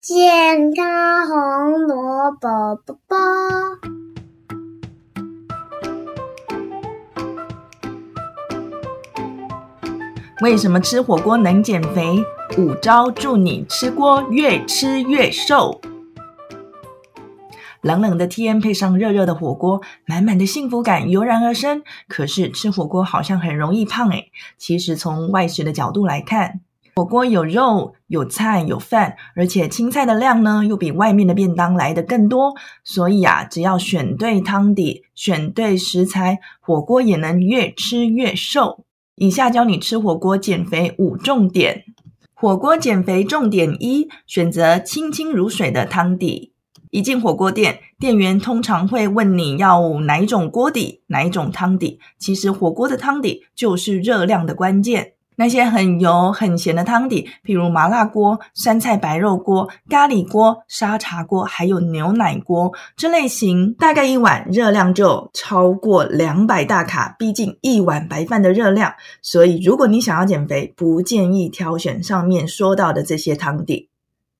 健康红萝卜卜卜。为什么吃火锅能减肥？五招助你吃锅越吃越瘦。冷冷的天配上热热的火锅，满满的幸福感油然而生。可是吃火锅好像很容易胖诶。其实从外食的角度来看，火锅有肉、有菜、有饭，而且青菜的量呢又比外面的便当来的更多。所以啊，只要选对汤底、选对食材，火锅也能越吃越瘦。以下教你吃火锅减肥五重点。火锅减肥重点一：选择清清如水的汤底。一进火锅店，店员通常会问你要哪一种锅底、哪一种汤底。其实火锅的汤底就是热量的关键。那些很油、很咸的汤底，譬如麻辣锅、酸菜白肉锅、咖喱锅、沙茶锅，还有牛奶锅这类型，大概一碗热量就超过两百大卡，逼近一碗白饭的热量。所以，如果你想要减肥，不建议挑选上面说到的这些汤底。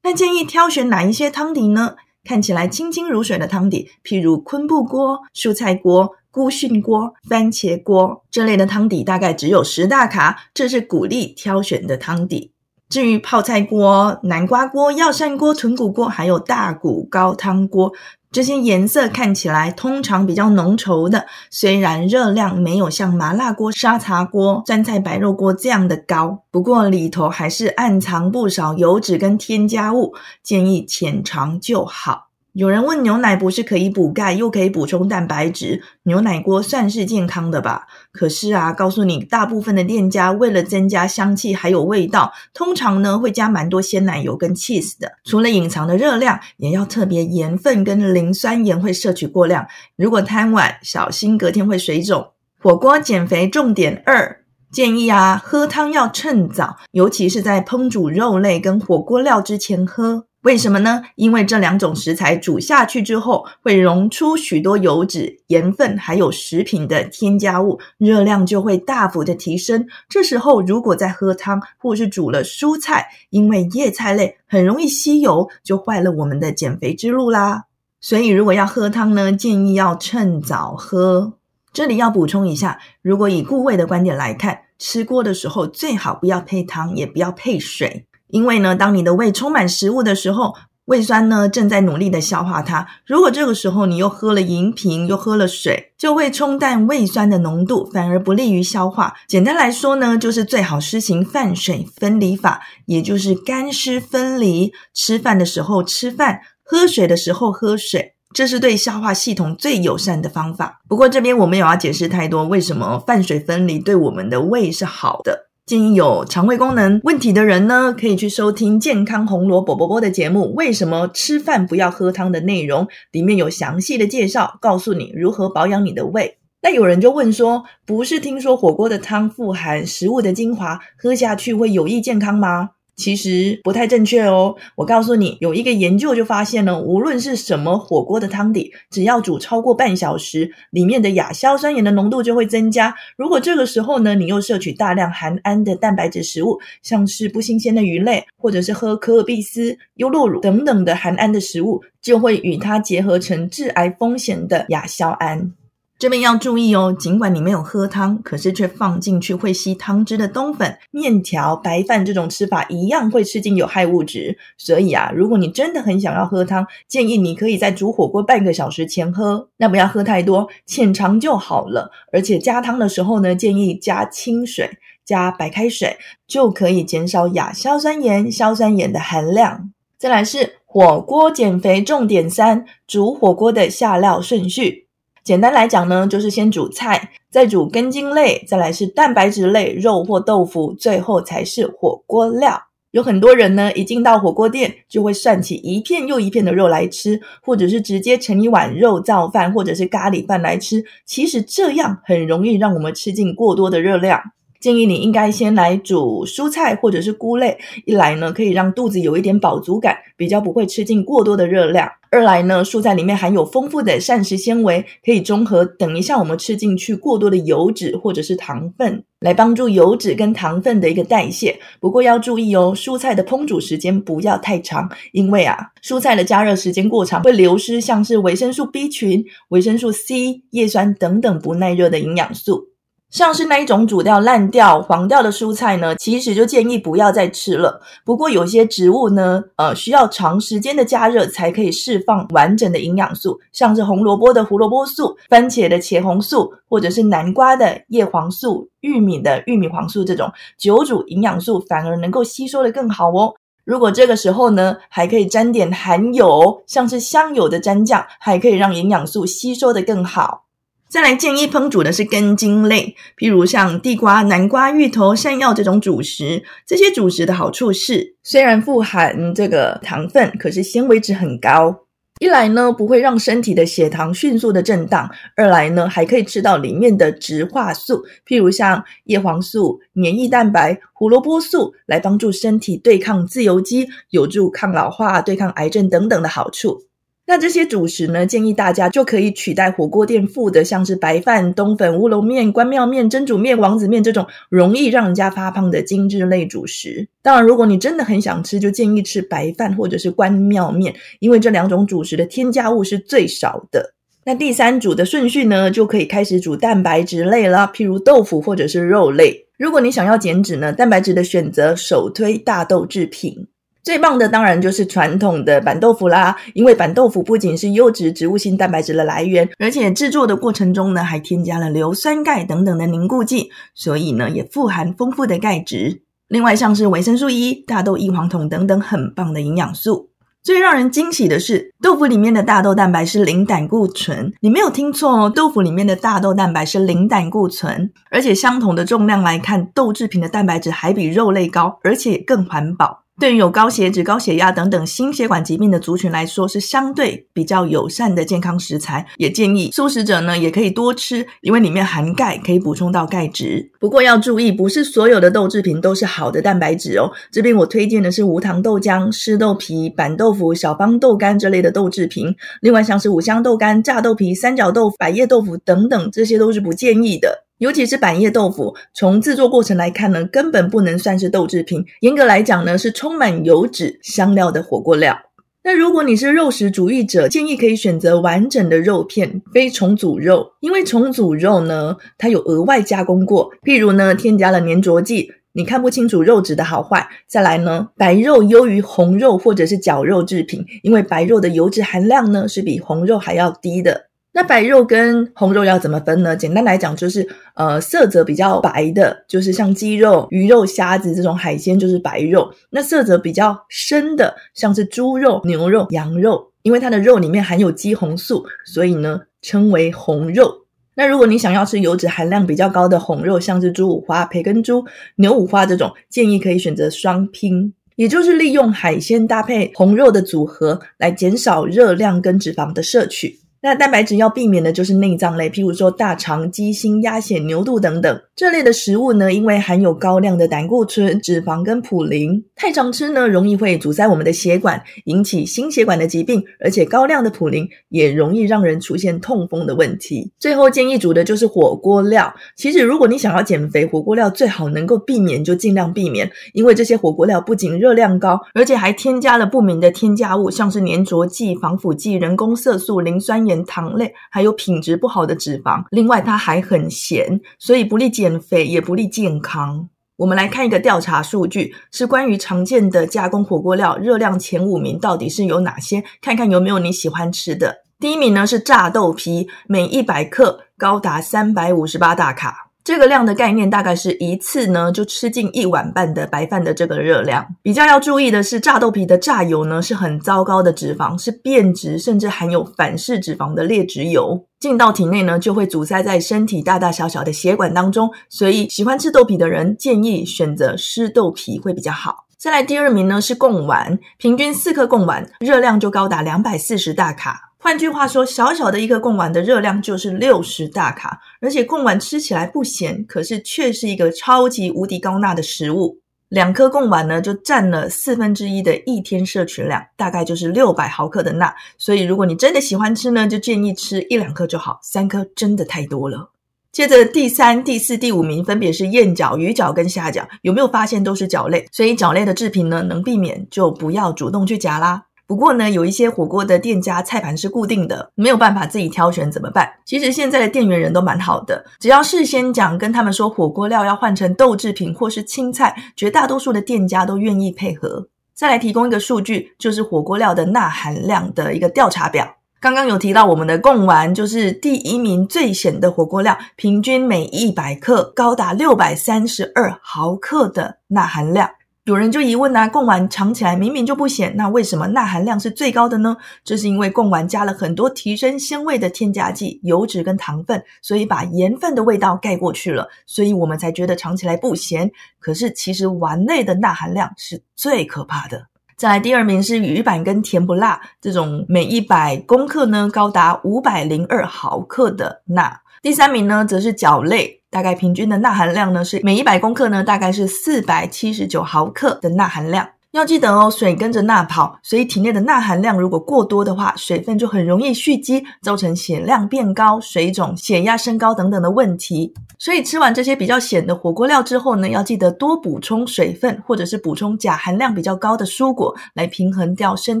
那建议挑选哪一些汤底呢？看起来清清如水的汤底，譬如昆布锅、蔬菜锅、菇蕈锅、番茄锅这类的汤底，大概只有十大卡，这是鼓励挑选的汤底。至于泡菜锅、南瓜锅、药膳锅、豚骨锅，还有大骨高汤锅。这些颜色看起来通常比较浓稠的，虽然热量没有像麻辣锅、沙茶锅、酸菜白肉锅这样的高，不过里头还是暗藏不少油脂跟添加物，建议浅尝就好。有人问牛奶不是可以补钙又可以补充蛋白质？牛奶锅算是健康的吧？可是啊，告诉你，大部分的店家为了增加香气还有味道，通常呢会加蛮多鲜奶油跟 cheese 的。除了隐藏的热量，也要特别盐分跟磷酸盐会摄取过量。如果贪晚，小心隔天会水肿。火锅减肥重点二，建议啊喝汤要趁早，尤其是在烹煮肉类跟火锅料之前喝。为什么呢？因为这两种食材煮下去之后，会溶出许多油脂、盐分，还有食品的添加物，热量就会大幅的提升。这时候如果再喝汤，或是煮了蔬菜，因为叶菜类很容易吸油，就坏了我们的减肥之路啦。所以如果要喝汤呢，建议要趁早喝。这里要补充一下，如果以固胃的观点来看，吃锅的时候最好不要配汤，也不要配水。因为呢，当你的胃充满食物的时候，胃酸呢正在努力的消化它。如果这个时候你又喝了饮品，又喝了水，就会冲淡胃酸的浓度，反而不利于消化。简单来说呢，就是最好施行饭水分离法，也就是干湿分离。吃饭的时候吃饭，喝水的时候喝水，这是对消化系统最友善的方法。不过这边我们有要解释太多，为什么饭水分离对我们的胃是好的。建议有肠胃功能问题的人呢，可以去收听健康红萝卜波波的节目。为什么吃饭不要喝汤的内容，里面有详细的介绍，告诉你如何保养你的胃。那有人就问说，不是听说火锅的汤富含食物的精华，喝下去会有益健康吗？其实不太正确哦。我告诉你，有一个研究就发现了，无论是什么火锅的汤底，只要煮超过半小时，里面的亚硝酸盐的浓度就会增加。如果这个时候呢，你又摄取大量含氨的蛋白质食物，像是不新鲜的鱼类，或者是喝可尔必斯、优酪乳等等的含氨的食物，就会与它结合成致癌风险的亚硝胺。这边要注意哦，尽管你没有喝汤，可是却放进去会吸汤汁的冬粉、面条、白饭这种吃法，一样会吃进有害物质。所以啊，如果你真的很想要喝汤，建议你可以在煮火锅半个小时前喝，那不要喝太多，浅尝就好了。而且加汤的时候呢，建议加清水、加白开水，就可以减少亚硝酸盐、硝酸盐的含量。再来是火锅减肥重点三：煮火锅的下料顺序。简单来讲呢，就是先煮菜，再煮根茎类，再来是蛋白质类，肉或豆腐，最后才是火锅料。有很多人呢，一进到火锅店就会涮起一片又一片的肉来吃，或者是直接盛一碗肉燥饭或者是咖喱饭来吃。其实这样很容易让我们吃进过多的热量。建议你应该先来煮蔬菜或者是菇类，一来呢可以让肚子有一点饱足感，比较不会吃进过多的热量；二来呢蔬菜里面含有丰富的膳食纤维，可以中和等一下我们吃进去过多的油脂或者是糖分，来帮助油脂跟糖分的一个代谢。不过要注意哦，蔬菜的烹煮时间不要太长，因为啊蔬菜的加热时间过长会流失像是维生素 B 群、维生素 C、叶酸等等不耐热的营养素。像是那一种煮掉烂掉、黄掉的蔬菜呢，其实就建议不要再吃了。不过有些植物呢，呃，需要长时间的加热才可以释放完整的营养素，像是红萝卜的胡萝卜素、番茄的茄红素，或者是南瓜的叶黄素、玉米的玉米黄素这种久煮营养素，反而能够吸收的更好哦。如果这个时候呢，还可以沾点含油，像是香油的蘸酱，还可以让营养素吸收的更好。再来建议烹煮的是根茎类，譬如像地瓜、南瓜、芋头、山药这种主食。这些主食的好处是，虽然富含这个糖分，可是纤维质很高。一来呢，不会让身体的血糖迅速的震荡；二来呢，还可以吃到里面的植化素，譬如像叶黄素、黏液蛋白、胡萝卜素，来帮助身体对抗自由基，有助抗老化、对抗癌症等等的好处。那这些主食呢？建议大家就可以取代火锅店附的，像是白饭、冬粉、乌龙面、关庙面、蒸煮面、王子面这种容易让人家发胖的精致类主食。当然，如果你真的很想吃，就建议吃白饭或者是关庙面，因为这两种主食的添加物是最少的。那第三组的顺序呢，就可以开始煮蛋白质类了，譬如豆腐或者是肉类。如果你想要减脂呢，蛋白质的选择首推大豆制品。最棒的当然就是传统的板豆腐啦，因为板豆腐不仅是优质植物性蛋白质的来源，而且制作的过程中呢，还添加了硫酸钙等等的凝固剂，所以呢，也富含丰富的钙质。另外，像是维生素 E、大豆异黄酮等等很棒的营养素。最让人惊喜的是，豆腐里面的大豆蛋白是零胆固醇，你没有听错哦，豆腐里面的大豆蛋白是零胆固醇，而且相同的重量来看，豆制品的蛋白质还比肉类高，而且更环保。对于有高血脂、高血压等等心血管疾病的族群来说，是相对比较友善的健康食材。也建议素食者呢，也可以多吃，因为里面含钙，可以补充到钙质。不过要注意，不是所有的豆制品都是好的蛋白质哦。这边我推荐的是无糖豆浆、湿豆皮、板豆腐、小方豆干这类的豆制品。另外像是五香豆干、炸豆皮、三角豆腐、百叶豆腐等等，这些都是不建议的。尤其是板叶豆腐，从制作过程来看呢，根本不能算是豆制品。严格来讲呢，是充满油脂、香料的火锅料。那如果你是肉食主义者，建议可以选择完整的肉片，非重组肉，因为重组肉呢，它有额外加工过，譬如呢，添加了粘着剂，你看不清楚肉质的好坏。再来呢，白肉优于红肉或者是绞肉制品，因为白肉的油脂含量呢，是比红肉还要低的。那白肉跟红肉要怎么分呢？简单来讲，就是呃色泽比较白的，就是像鸡肉、鱼肉、虾子这种海鲜，就是白肉。那色泽比较深的，像是猪肉、牛肉、羊肉，因为它的肉里面含有肌红素，所以呢称为红肉。那如果你想要吃油脂含量比较高的红肉，像是猪五花、培根猪、牛五花这种，建议可以选择双拼，也就是利用海鲜搭配红肉的组合，来减少热量跟脂肪的摄取。那蛋白质要避免的就是内脏类，譬如说大肠、鸡心、鸭血、牛肚等等。这类的食物呢，因为含有高量的胆固醇、脂肪跟普林，太常吃呢，容易会阻塞我们的血管，引起心血管的疾病，而且高量的普林也容易让人出现痛风的问题。最后建议煮的就是火锅料。其实如果你想要减肥，火锅料最好能够避免就尽量避免，因为这些火锅料不仅热量高，而且还添加了不明的添加物，像是粘着剂、防腐剂、人工色素、磷酸盐。糖类还有品质不好的脂肪，另外它还很咸，所以不利减减肥，也不利健康。我们来看一个调查数据，是关于常见的加工火锅料热量前五名到底是有哪些？看看有没有你喜欢吃的。第一名呢是炸豆皮，每一百克高达三百五十八大卡。这个量的概念大概是一次呢就吃进一碗半的白饭的这个热量。比较要注意的是，炸豆皮的炸油呢是很糟糕的脂肪，是变质甚至含有反式脂肪的劣质油，进到体内呢就会阻塞在身体大大小小的血管当中。所以喜欢吃豆皮的人建议选择湿豆皮会比较好。再来第二名呢是贡丸，平均四颗贡丸热量就高达两百四十大卡。换句话说，小小的一个贡丸的热量就是六十大卡，而且贡丸吃起来不咸，可是却是一个超级无敌高钠的食物。两颗贡丸呢，就占了四分之一的一天摄取量，大概就是六百毫克的钠。所以，如果你真的喜欢吃呢，就建议吃一两颗就好，三颗真的太多了。接着第三、第四、第五名分别是燕饺、鱼饺跟虾饺，有没有发现都是饺类？所以饺类的制品呢，能避免就不要主动去夹啦。不过呢，有一些火锅的店家菜盘是固定的，没有办法自己挑选怎么办？其实现在的店员人都蛮好的，只要事先讲跟他们说火锅料要换成豆制品或是青菜，绝大多数的店家都愿意配合。再来提供一个数据，就是火锅料的钠含量的一个调查表。刚刚有提到我们的贡丸就是第一名最咸的火锅料，平均每一百克高达六百三十二毫克的钠含量。有人就疑问啊，贡丸尝起来明明就不咸，那为什么钠含量是最高的呢？这是因为贡丸加了很多提升鲜味的添加剂、油脂跟糖分，所以把盐分的味道盖过去了，所以我们才觉得尝起来不咸。可是其实丸类的钠含量是最可怕的。再来第二名是鱼板跟甜不辣，这种每一百公克呢高达五百零二毫克的钠。第三名呢则是饺类。大概平均的钠含量呢是每一百公克呢大概是四百七十九毫克的钠含量。要记得哦，水跟着钠跑，所以体内的钠含量如果过多的话，水分就很容易蓄积，造成血量变高、水肿、血压升高等等的问题。所以吃完这些比较咸的火锅料之后呢，要记得多补充水分，或者是补充钾含量比较高的蔬果，来平衡掉身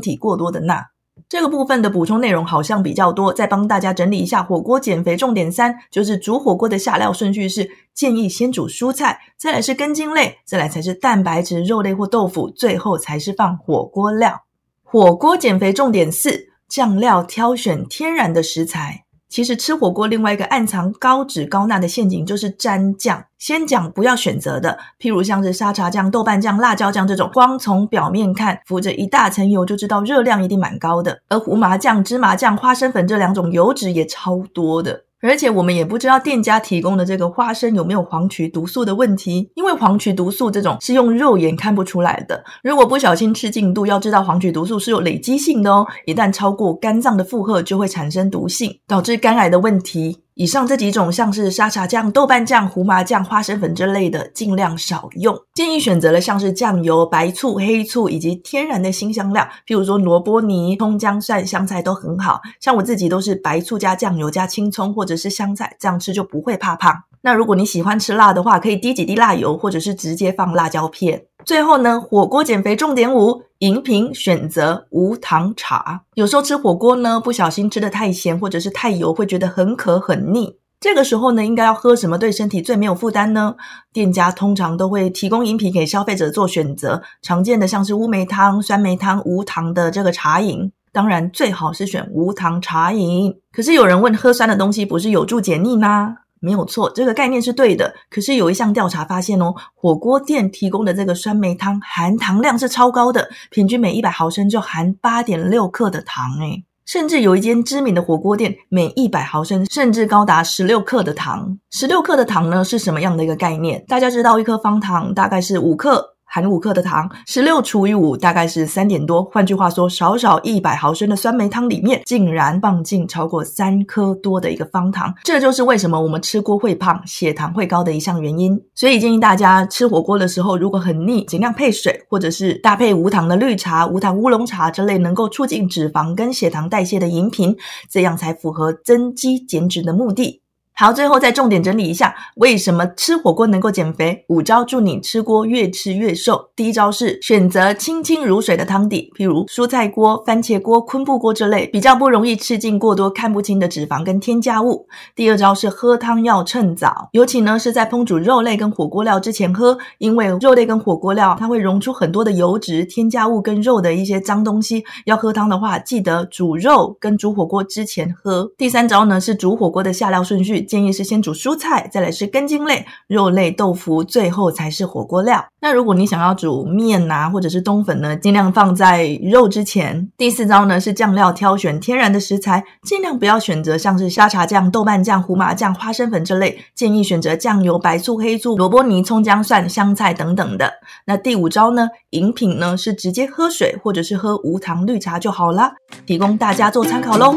体过多的钠。这个部分的补充内容好像比较多，再帮大家整理一下。火锅减肥重点三，就是煮火锅的下料顺序是：建议先煮蔬菜，再来是根茎类，再来才是蛋白质肉类或豆腐，最后才是放火锅料。火锅减肥重点四，酱料挑选天然的食材。其实吃火锅另外一个暗藏高脂高钠的陷阱就是沾酱。先讲不要选择的，譬如像是沙茶酱、豆瓣酱、辣椒酱这种，光从表面看浮着一大层油就知道热量一定蛮高的。而胡麻酱、芝麻酱、花生粉这两种油脂也超多的。而且我们也不知道店家提供的这个花生有没有黄曲毒素的问题，因为黄曲毒素这种是用肉眼看不出来的。如果不小心吃进肚，要知道黄曲毒素是有累积性的哦，一旦超过肝脏的负荷，就会产生毒性，导致肝癌的问题。以上这几种像是沙茶酱、豆瓣酱、胡麻酱、花生粉之类的，尽量少用。建议选择了像是酱油、白醋、黑醋以及天然的新香料，譬如说萝卜泥、葱姜蒜、香菜都很好。像我自己都是白醋加酱油加青葱或者是香菜，这样吃就不会怕胖。那如果你喜欢吃辣的话，可以滴几滴辣油，或者是直接放辣椒片。最后呢，火锅减肥重点五。饮品选择无糖茶。有时候吃火锅呢，不小心吃的太咸或者是太油，会觉得很渴很腻。这个时候呢，应该要喝什么对身体最没有负担呢？店家通常都会提供饮品给消费者做选择。常见的像是乌梅汤、酸梅汤、无糖的这个茶饮，当然最好是选无糖茶饮。可是有人问，喝酸的东西不是有助解腻吗？没有错，这个概念是对的。可是有一项调查发现哦，火锅店提供的这个酸梅汤含糖量是超高的，平均每一百毫升就含八点六克的糖诶甚至有一间知名的火锅店，每一百毫升甚至高达十六克的糖。十六克的糖呢是什么样的一个概念？大家知道一颗方糖大概是五克。含五克的糖，十六除以五大概是三点多。换句话说，少少一百毫升的酸梅汤里面，竟然放进超过三颗多的一个方糖。这就是为什么我们吃锅会胖、血糖会高的一项原因。所以建议大家吃火锅的时候，如果很腻，尽量配水，或者是搭配无糖的绿茶、无糖乌龙茶这类能够促进脂肪跟血糖代谢的饮品，这样才符合增肌减脂的目的。好，最后再重点整理一下，为什么吃火锅能够减肥？五招助你吃锅越吃越瘦。第一招是选择清清如水的汤底，譬如蔬菜锅、番茄锅、昆布锅之类，比较不容易吃进过多看不清的脂肪跟添加物。第二招是喝汤要趁早，尤其呢是在烹煮肉类跟火锅料之前喝，因为肉类跟火锅料它会溶出很多的油脂、添加物跟肉的一些脏东西。要喝汤的话，记得煮肉跟煮火锅之前喝。第三招呢是煮火锅的下料顺序。建议是先煮蔬菜，再来是根茎类、肉类、豆腐，最后才是火锅料。那如果你想要煮面呐，或者是冬粉呢，尽量放在肉之前。第四招呢是酱料挑选天然的食材，尽量不要选择像是沙茶酱、豆瓣酱、胡麻酱、花生粉这类，建议选择酱油、白醋、黑醋、萝卜泥、葱姜蒜、香菜等等的。那第五招呢，饮品呢是直接喝水或者是喝无糖绿茶就好啦，提供大家做参考喽。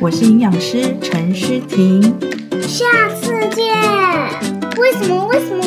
我是营养师陈诗婷，下次见。为什么？为什么？